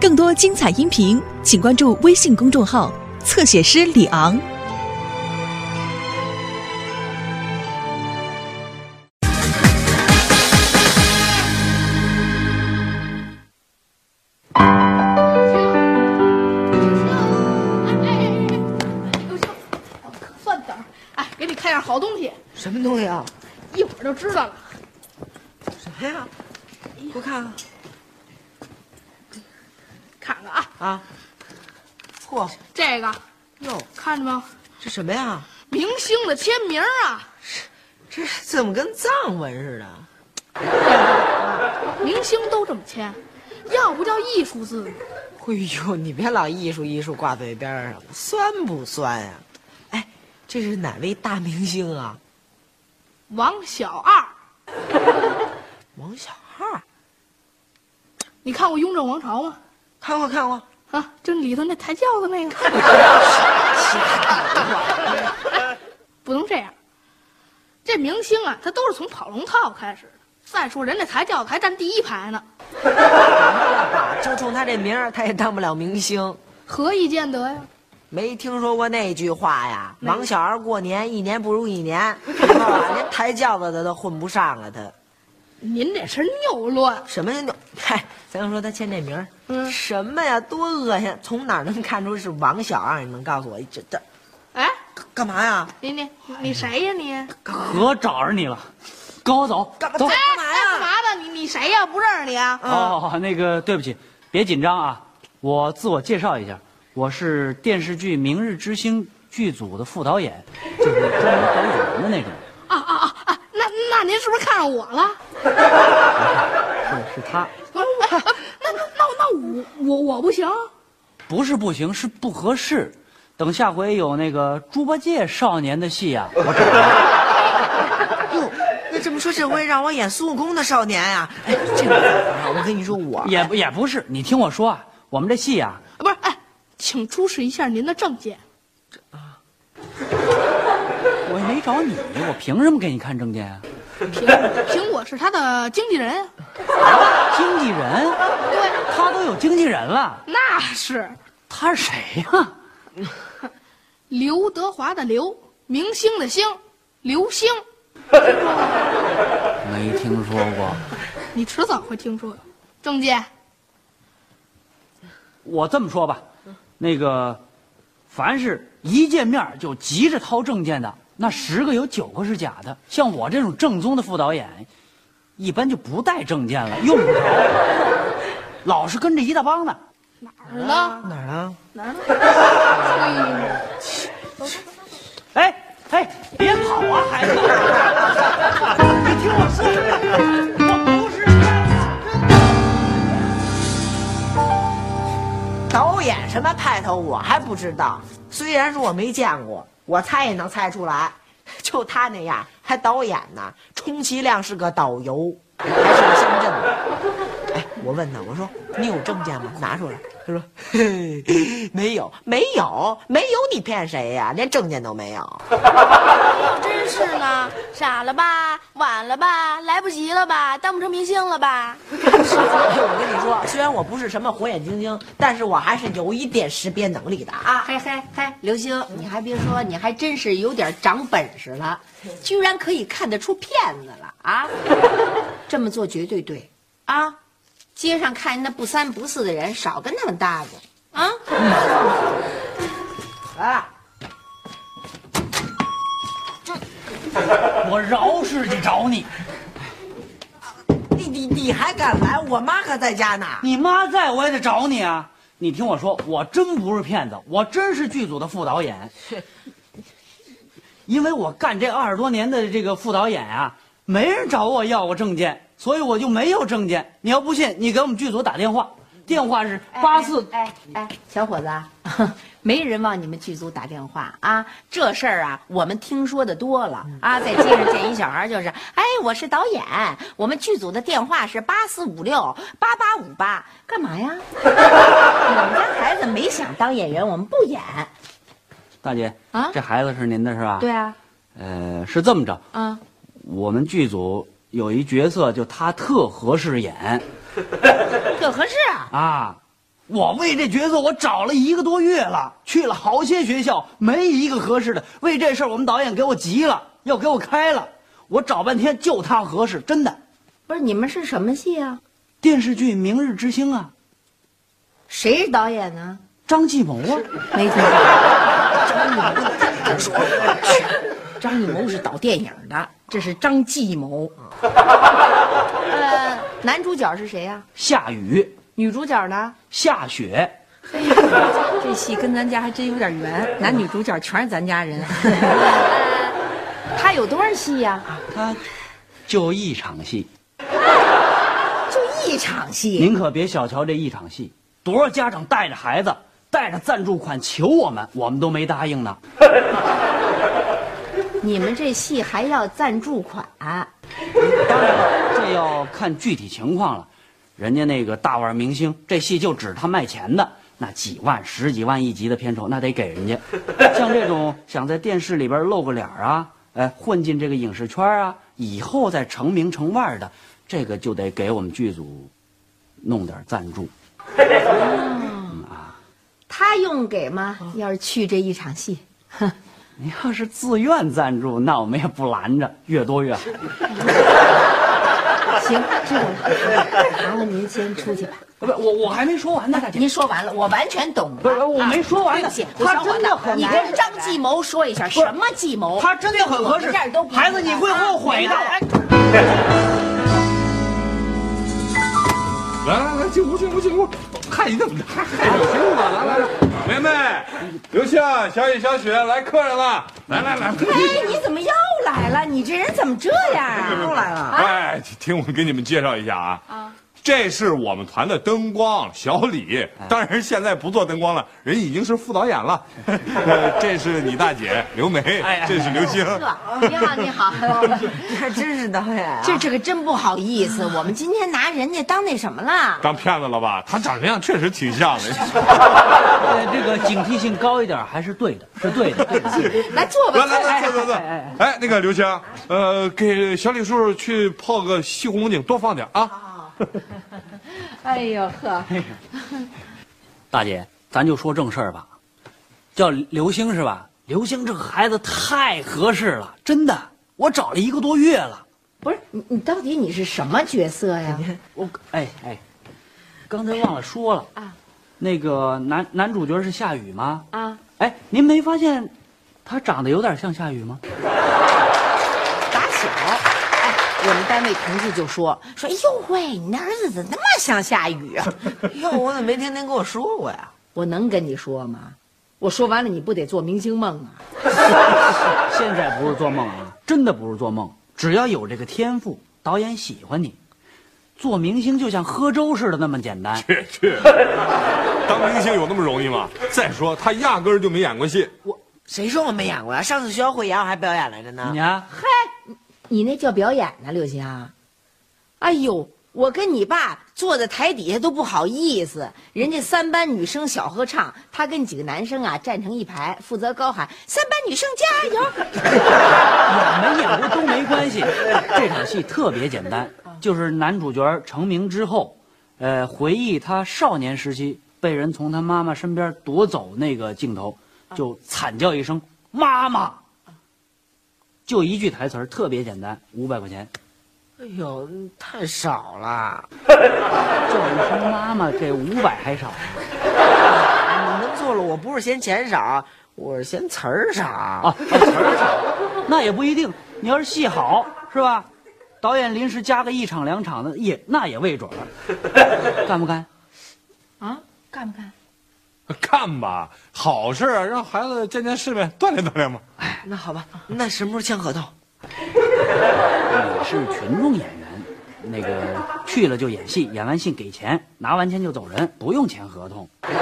更多精彩音频，请关注微信公众号“侧写师李昂”。算点儿，哎，给你看样好东西，什么东西啊？一会儿就知道了。什么呀？给我看啊！嚯这个哟，看着吗？这什么呀？明星的签名啊！这怎么跟藏文似的？明星都这么签，要不叫艺术字呢。哎呦，你别老艺术艺术挂嘴边上，酸不酸呀、哎，这是哪位大明星啊？王小二，王小二，你看过《雍正王朝》吗？看过看过。啊，就里头那抬轿子那个。不能这样，这明星啊，他都是从跑龙套开始的。再说人家抬轿子还站第一排呢，爸，就冲他这名儿，他也当不了明星。何以见得呀？没听说过那句话呀？没有王小二过年，一年不如一年，连抬轿子的都混不上了。他您这是谬论。什么呀？嗨，咱就说他签这名儿，嗯什么呀？多恶心！从哪儿能看出是王小二？你能告诉我这这哎，干嘛呀？你你你谁呀你？可找着你了，跟我走，干嘛走。哎干嘛呀干嘛的？你你谁呀？不认识你啊？哦，那个对不起，别紧张啊，我自我介绍一下，我是电视剧《明日之星》剧组的副导演，就是专门导演员的那种。您是不是看上我了？是是他，那那那那我我我不行？不是不行，是不合适。等下回有那个猪八戒少年的戏啊，我找你。哟，那这么说，这回让我演孙悟空的少年呀、哎，这个啊，我跟你说，我也不也不是，你听我说啊，我们这戏啊，不是，哎，请出示一下您的证件。我也没找你，我凭什么给你看证件啊？凭凭我是他的经纪人，经纪人，对，他都有经纪人了，那是。他是谁呀、刘德华的刘，明星的星，刘星，没听说过。你迟早会听说的。证件，我这么说吧，那个，凡是一见面就急着掏证件的，那十个有九个是假的。像我这种正宗的副导演，一般就不带证件了，用不着，老是跟着一大帮的。哪儿呢？哪儿呢？哪儿呢？哎哎，别跑啊，孩子！你听我说，我不是骗子。导演什么派头我还不知道，虽然说我没见过，我猜也能猜出来。就他那样，还导演呢，充其量是个导游，还是个乡镇的。哎，我问他，我说你有证件吗？拿出来。他说嘿 没有，没有，没有，你骗谁呀？连证件都没有。真是呢，傻了吧，晚了吧，来不及了吧，当不成明星了吧？我跟你说，虽然我不是什么火眼金睛，但是我还是有一点识别能力的啊。嘿嘿嘿，刘星，你还别说，你还真是有点长本事了，居然可以看得出骗子了啊！这么做绝对对啊！街上看见那不三不四的人，少跟他们搭子啊！来，我饶是去找你，你你你还敢来？我妈可在家呢。你妈在我也得找你啊！你听我说，我真不是骗子，我真是剧组的副导演。因为我干这二十多年的这个副导演啊，没人找我要过证件，所以我就没有证件。你要不信，你给我们剧组打电话，电话是八四。哎哎，小伙子啊，没人往你们剧组打电话啊！这事儿啊，我们听说的多了啊，在街上见一小孩就是，哎，我是导演，我们剧组的电话是八四五六八八五八，干嘛呀？我们家孩子没想当演员，我们不演。大姐啊这孩子是您的是吧？对。啊，呃，是这么着，啊，我们剧组有一角色，就他特合适演 特合适啊！啊。我为这角色我找了一个多月了，去了好些学校，没一个合适的。为这事儿，我们导演给我急了，要给我开了。我找半天就他合适，真的。不是你们是什么戏啊？电视剧《明日之星》啊，谁是导演呢？张艺谋啊，没听说。张艺谋说，张艺谋是导电影的，这是张继谋。呃，男主角是谁呀、夏雨、女主角呢？夏雪，这戏跟咱家还真有点缘，男女主角全是咱家人。他有多少戏呀、他就一场戏，就一场戏。您可别小瞧这一场戏，多少家长带着孩子，带着赞助款求我们，我们都没答应呢。你们这戏还要赞助款？当然了，这要看具体情况了。人家那个大腕明星，这戏就指他卖钱的，那几万、十几万一集的片酬，那得给人家。像这种想在电视里边露个脸啊，哎，混进这个影视圈啊，以后再成名成腕的，这个就得给我们剧组弄点赞助。啊他用给吗？要是去这一场戏，你要是自愿赞助，那我们也不拦着，越多越好。行，这个麻烦您先出去吧。不是我，我还没说完呢，大姐。您说完了，我完全懂。不是我没说完呢他真的很你跟张计谋说一下，什么计谋？他真的很合适孩子你会后悔的啊 来来来，进屋进屋进屋，看你那么大，还有听吗？来来来，梅梅、刘星、小雨、小雪，来客人了，来来来，哎，你怎么又来了？你这人怎么这样啊？又来了。哎，听我给你们介绍一下啊。啊。这是我们团的灯光小李，当然现在不做灯光了，人已经是副导演了。呃这是你大姐刘梅，哎这是刘星。你好，你好。还真是导演啊！这这个真不好意思，我们今天拿人家当那什么了？当骗子了吧？他长这样确实挺像的。呃，这个警惕性高一点还是对的，是对的，对的。来坐吧，来来来，坐坐坐坐。哎，那个刘星，呃，给小李叔叔去泡个西红柿，多放点啊。哎呦呵，大姐，咱就说正事儿吧，叫刘星是吧？刘星这个孩子太合适了，真的，我找了一个多月了。不是你，你到底你是什么角色呀？我哎哎，刚才忘了说了啊，那个男男主角是夏雨吗？啊，哎，您没发现他长得有点像夏雨吗？我们单位同事就说说，哎呦喂，你那儿子怎么那么像夏雨啊？哟，我怎么没听您跟我说过呀？我能跟你说吗？我说完了，你不得做明星梦啊？现在不是做梦啊，真的不是做梦。只要有这个天赋，导演喜欢你，做明星就像喝粥似的那么简单。去去，当明星有那么容易吗？再说他压根儿就没演过戏。我谁说我没演过呀？上次学校会演我还表演来着呢。你看，你那叫表演呢，刘星？哎呦，我跟你爸坐在台底下都不好意思，人家三班女生小合唱，他跟几个男生啊站成一排，负责高喊“三班女生加油 演没演过都没关系。这场戏特别简单，就是男主角成名之后，呃，回忆他少年时期被人从他妈妈身边夺走那个镜头，就惨叫一声“妈妈”，就一句台词儿，特别简单，五百块钱。哎呦，太少了。叫一声妈妈，这五百还少。你弄错了，我不是嫌钱少，我是嫌词儿少。啊，词儿少，那也不一定。你要是戏好，是吧？导演临时加个一场两场的，也那也未准儿。干不干？？”啊，干不干？干吧，好事啊，让孩子见见世面，锻炼锻炼嘛。哎那好吧，那什么时候签合同？你是群众演员，那个去了就演戏，演完戏给钱，拿完钱就走人，不用签合同。群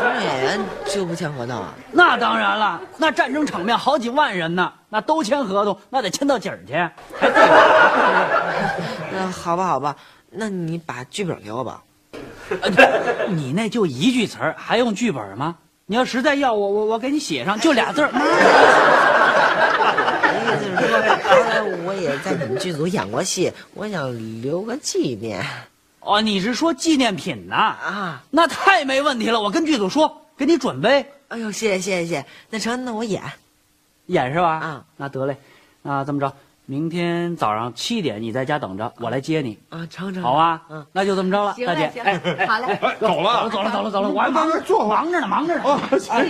众演员就不签合同啊？那当然了，那战争场面好几万人呢，那都签合同，那得签到底儿去。那好吧，好吧，那你把剧本给我吧。呃你那就一句词儿，还用剧本吗？你要实在要我，我我给你写上，就俩字儿。妈 我的意思是说，后来我也在你们剧组演过戏，我想留个纪念。哦，你是说纪念品呐？啊，那太没问题了，我跟剧组说，给你准备哎呦，谢谢谢谢谢谢，那成，那我演。演是吧？啊，那得嘞，那这么着，明天早上七点你在家等着，我来接你，啊，成成，好啊？嗯，那就这么着了，大姐。哎，好嘞。哎，走了，走了走了走了，我还忙着坐忙着呢，忙着呢。啊，行。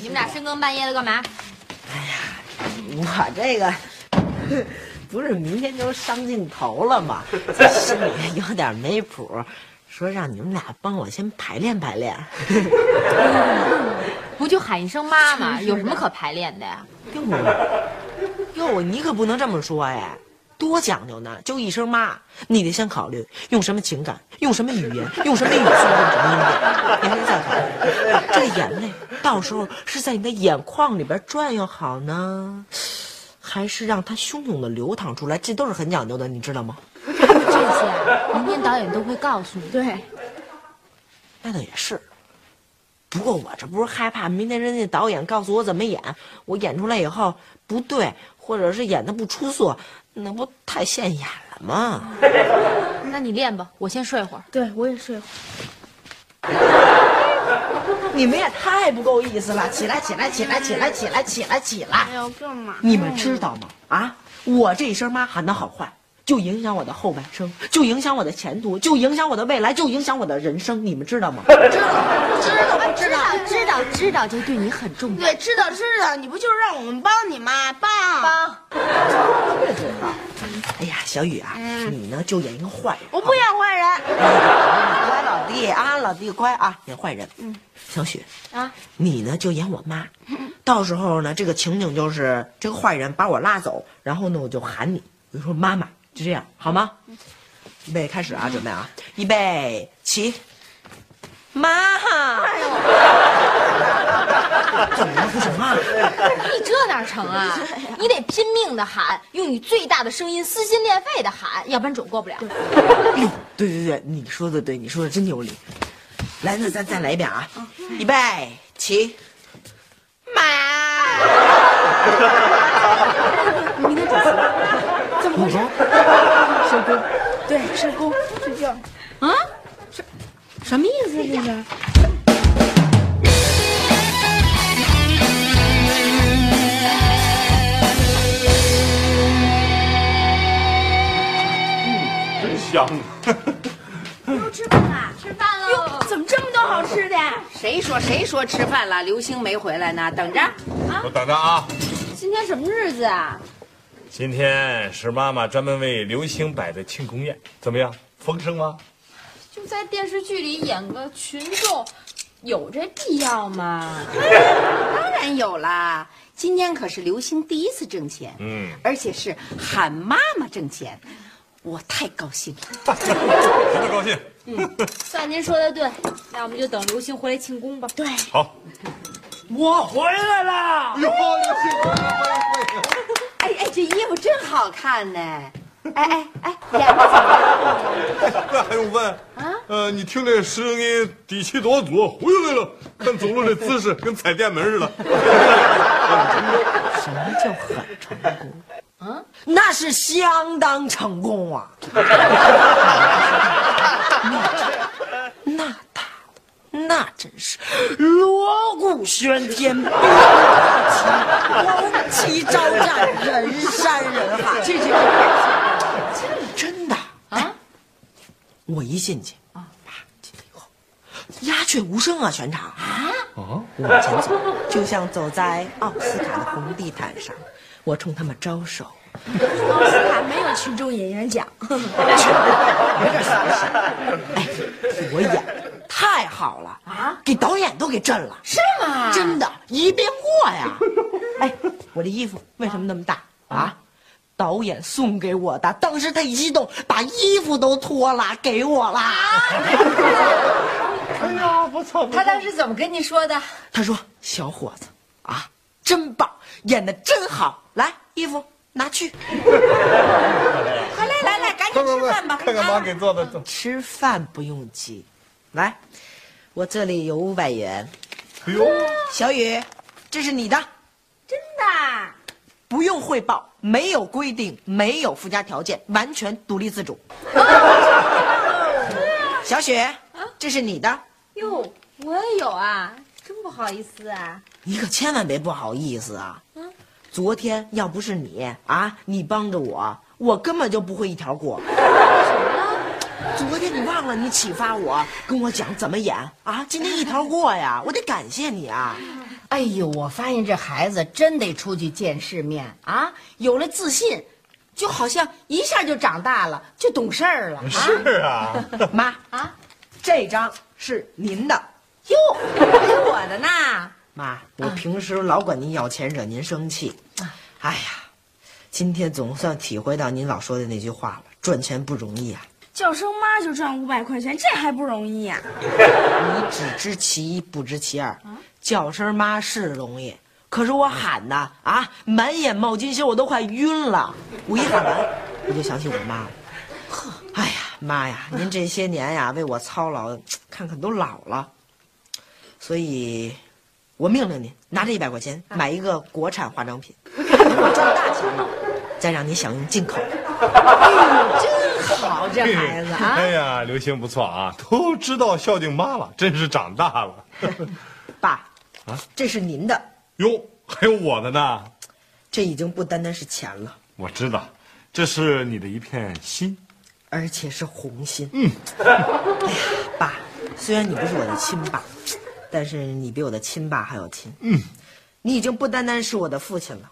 你们俩深更半夜的干嘛？哎呀我这个不是明天就上镜头了吗？这 心里有点没谱，说让你们俩帮我先排练排练。不就喊一声妈妈，有什么可排练的呀？哟，哟，你可不能这么说哎，多讲究呢！就一声妈，你得先考虑用什么情感，用什么语言，用什么语速，用什么音调，你还得再考虑这个眼泪到时候是在你的眼眶里边转悠好呢，还是让它汹涌的流淌出来？这都是很讲究的，你知道吗？这些啊，明天导演都会告诉你。对，那倒也是。不过我这不是害怕明天人家导演告诉我怎么演，我演出来以后不对，或者是演的不出色，那不太现眼了吗？那你练吧，我先睡会儿。对我也睡会儿。你们也太不够意思了！起来，起来，起来，起来，起来，起来，起来！哎呦，干嘛？你们知道吗？啊，我这一声妈喊的好坏，就影响我的后半生，就影响我的前途，就影响我的未来，就影响我的人生。你们知道吗？知道，知道，知道，知道，知道，这对你很重要。对，知道知道，你不就是让我们帮你吗？帮帮，这知道。哎呀，小雨啊，你呢就演一个坏人。我不演坏人。乖老弟啊，老弟乖啊，演坏人。嗯，小雪啊，你呢就演我妈。到时候呢，这个情景就是这个坏人把我拉走，然后呢我就喊你，我就说妈妈，就这样好吗？预备开始啊，准备啊，预备起。妈，怎么了？不行啊？你这哪成啊？你得拼命的喊，用你最大的声音撕心裂肺的喊，要不然准过不了。哎呦，对对对，你说的对，你说的真有理。来，那咱再来一遍啊，预备起。妈，你明天准时。怎么？收工。对，收工睡觉。啊？什什么意思？这是？真香。吃饭啦！吃饭喽！怎么这么多好吃的？谁说谁说吃饭了？刘星没回来呢，等着啊。我等着啊。今天什么日子啊？今天是妈妈专门为刘星摆的庆功宴，怎么样？丰盛吗？就在电视剧里演个群众，有这必要吗？当然有啦，今天可是刘星第一次挣钱，嗯，而且是喊妈妈挣钱，我太高兴了。我特高兴。嗯算您说的对，那我们就等刘星回来庆功吧。对，好。我回来了。哟，刘星回来了，哎哎，这衣服真好看呢！哎哎哎，演的怎么？那还用问？啊？呃，你听这声音底气多足，回来了。看走路这姿势，跟踩电门似的。什么叫很成功？啊，那是相当成功啊！那真是锣鼓喧天，红旗招展，人山人海。这这这，真的啊！我一进去啊，进去以后，鸦雀无声啊，全场啊。我往前走，就像走在奥斯卡的红地毯上，我冲他们招手。奥斯卡没有群众演员奖。哎，我演太好了啊，给导演都给震了。是吗？真的，一变过呀！哎，我这衣服为什么那么大啊？导演送给我的，当时他一激动，把衣服都脱了给我了。哎呀，不错不错。他当时怎么跟你说的？他说：“小伙子啊，真棒，演的真好，来，衣服拿去。快 来来来，赶紧吃饭吧！看看妈给做的。吃饭不用急，来，我这里有五百元。哎呦，小雨，这是你的。真的？不用汇报，没有规定，没有附加条件，完全独立自主。小雪，这是你的，哟，我也有啊，真不好意思啊。你可千万别不好意思啊！昨天要不是你啊，你帮着我，我根本就不会一条过。昨天你忘了你启发我，跟我讲怎么演啊？今天一条过呀，我得感谢你啊！哎呦，我发现这孩子真得出去见世面啊！有了自信，就好像一下就长大了，就懂事儿了。啊是啊，妈啊，这张是您的。哟，还有我的呢。妈，我平时老管您要钱，惹您生气。哎呀，今天总算体会到您老说的那句话了：赚钱不容易啊！叫声妈就赚五百块钱，这还不容易呀、你只知其一，不知其二。叫声妈是容易，可是我喊呐啊，满眼冒金星，我都快晕了。我一喊完，我就想起我妈了。呵，哎呀，妈呀，您这些年呀为我操劳，看看都老了。所以，我命令您拿这一百块钱买一个国产化妆品，等我赚大钱了，再让你享用进口。真好，这孩子啊 哎。呀，刘星不错啊，都知道孝敬妈了，真是长大了。爸，啊这是您的，哟，还有我的呢，这已经不单单是钱了。我知道，这是你的一片心。而且是红心。嗯，哎呀，爸，虽然你不是我的亲爸，但是你比我的亲爸还要亲。嗯，你已经不单单是我的父亲了，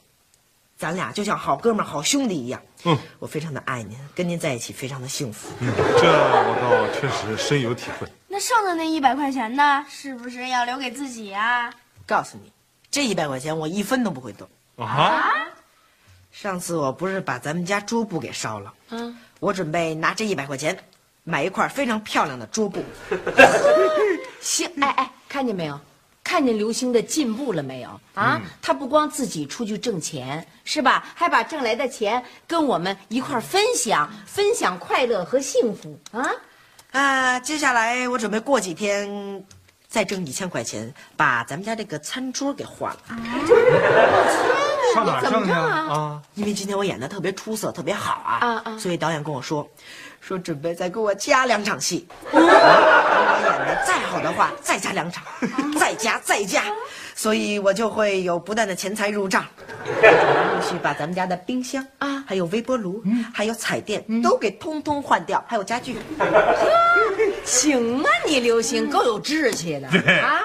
咱俩就像好哥们儿、好兄弟一样。嗯，我非常的爱您，跟您在一起非常的幸福。嗯，这我倒确实深有体会。那剩的那一百块钱呢？是不是要留给自己啊？告诉你，这一百块钱我一分都不会动。啊，上次我不是把咱们家桌布给烧了，嗯，我准备拿这一百块钱买一块非常漂亮的桌布。行，哎哎，看见没有？看见刘星的进步了没有？啊，他不光自己出去挣钱，是吧？还把挣来的钱跟我们一块儿分享，分享快乐和幸福啊！啊，接下来我准备过几天再挣一千块钱，把咱们家这个餐桌给换了。上哪儿挣去怎么挣啊啊？因为今天我演的特别出色，特别好啊，啊啊所以导演跟我说，说准备再给我加两场戏。我 演的再好的话，再加两场，再加再加，所以我就会有不断的钱财入账。陆续把咱们家的冰箱啊，还有微波炉，还有彩电都给通通换掉，还有家具。行啊，你刘星够有志气的啊！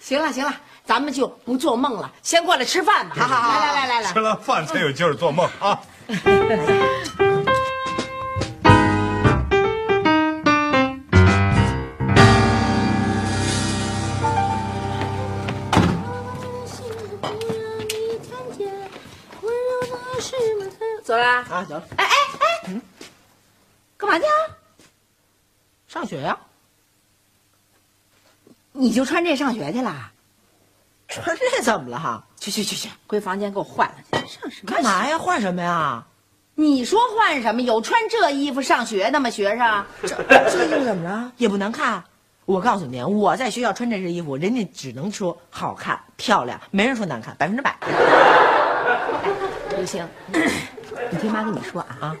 行了行了，咱们就不做梦了，先过来吃饭吧。好好好，来来来来吃了饭才有劲儿做梦啊！走啦！啊，行了，哎哎哎，干嘛去啊？上学呀、你就穿这上学去啦？穿这怎么了哈？去去去去，回房间给我换了去。上什么干嘛呀？换什么呀？你说换什么？有穿这衣服上学的吗？学生？这这衣服怎么了？也不难看。我告诉你，我在学校穿这身衣服，人家只能说好看、漂亮，没人说难看，百分之百。刘星，你听妈跟你说啊啊，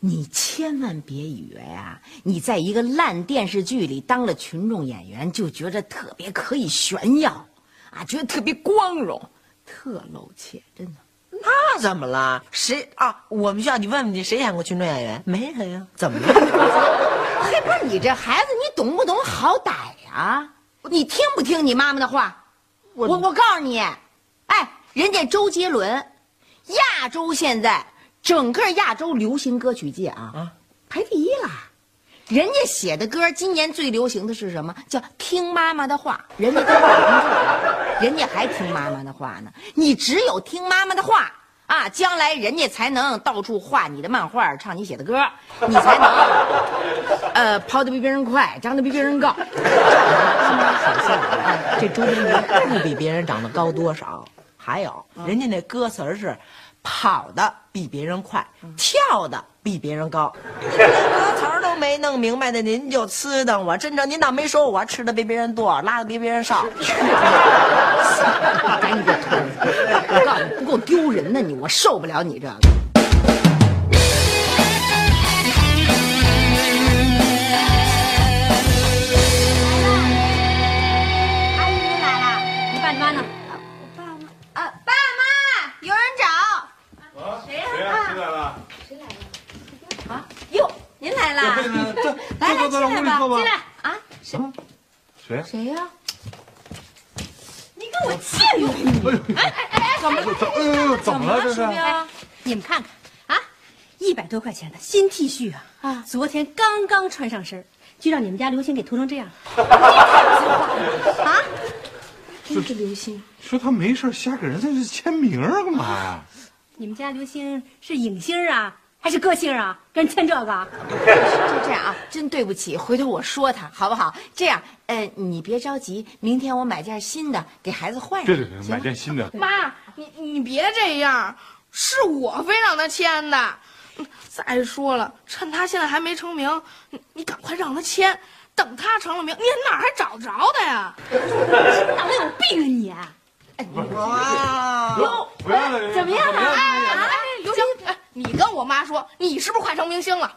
你千万别以为啊，你在一个烂电视剧里当了群众演员，就觉着特别可以炫耀，啊，觉得特别光荣，特露怯，真的。那怎么了？谁啊？我们学校，你问问你，谁演过群众演员？没人呀。怎么了？嘿，不是你这孩子，你懂不懂好歹呀、你听不听你妈妈的话？我我告诉你，哎，人家周杰伦，亚洲现在整个亚洲流行歌曲界啊，啊排第一了。人家写的歌，今年最流行的是什么？叫听妈妈的话。人家都搞成这样，人家还听妈妈的话呢。你只有听妈妈的话啊，将来人家才能到处画你的漫画，唱你写的歌，你才能，呃，跑得比别人快，长得比别人高。好像啊，这周杰伦不比别人长得高多少。还有，人家那歌词儿是跑的比别人快，跳的比别人高。歌词儿都没弄明白的，您就呲瞪我。真正您倒没说我吃的比别人多，拉的比别人少。赶紧给我脱了！我告诉你，不够丢人呢你，我受不了你这个。来进来吧，进来啊！谁？谁呀？你跟我见过？哎哎哎哎，怎么怎哎呦怎么了这是？你们看看啊，一百多块钱的新 T 恤啊，啊，昨天刚刚穿上身，就让你们家刘星给涂成这样。啊，真是刘星，说他没事瞎给人家签名啊，干嘛呀？你们家刘星是影星啊，还是个性啊？跟人签这个？就这样啊，真对不起，回头我说他好不好？这样，呃，你别着急，明天我买件新的给孩子换上。对对对，买件新的。妈，你你别这样，是我非让他签的。嗯再说了，趁他现在还没成名，你你赶快让他签，等他成了名，你哪儿还找着他呀？脑袋有病啊你！哇！回来了，怎么样啊你跟我妈说，你是不是快成明星了？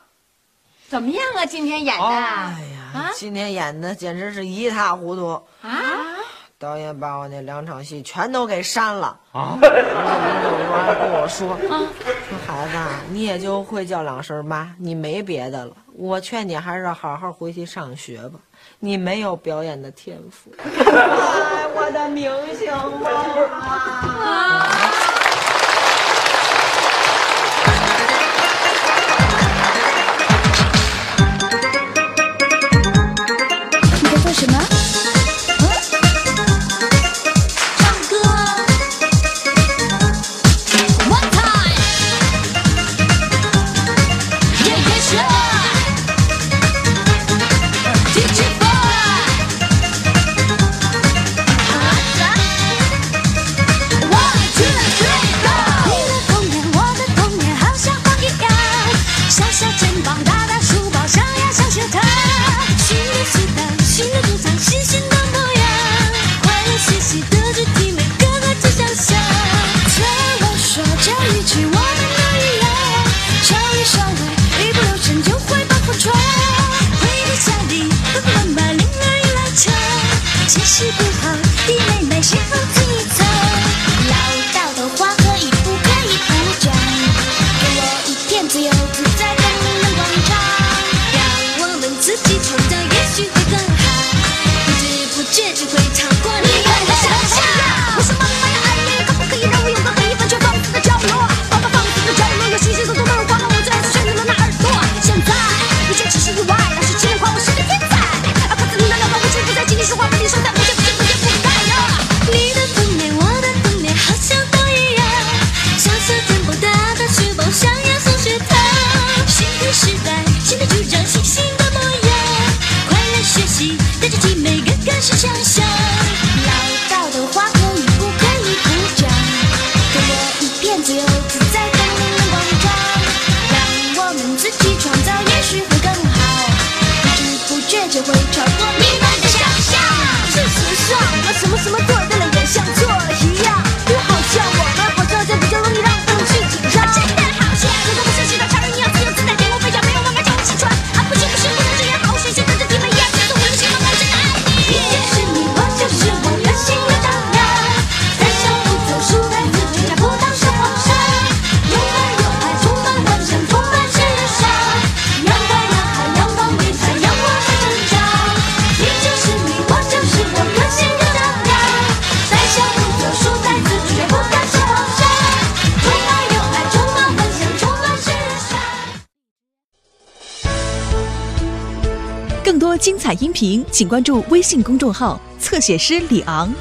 怎么样啊？今天演的？哎呀，今天演的简直是一塌糊涂。啊？导演把我那两场戏全都给删了。啊！然后林正元还跟我说：“说孩子啊，你也就会叫两声妈，你没别的了。我劝你还是好好回去上学吧，你没有表演的天赋。”哎，我的明星妈啊！音频，请关注微信公众号“侧写师李昂”。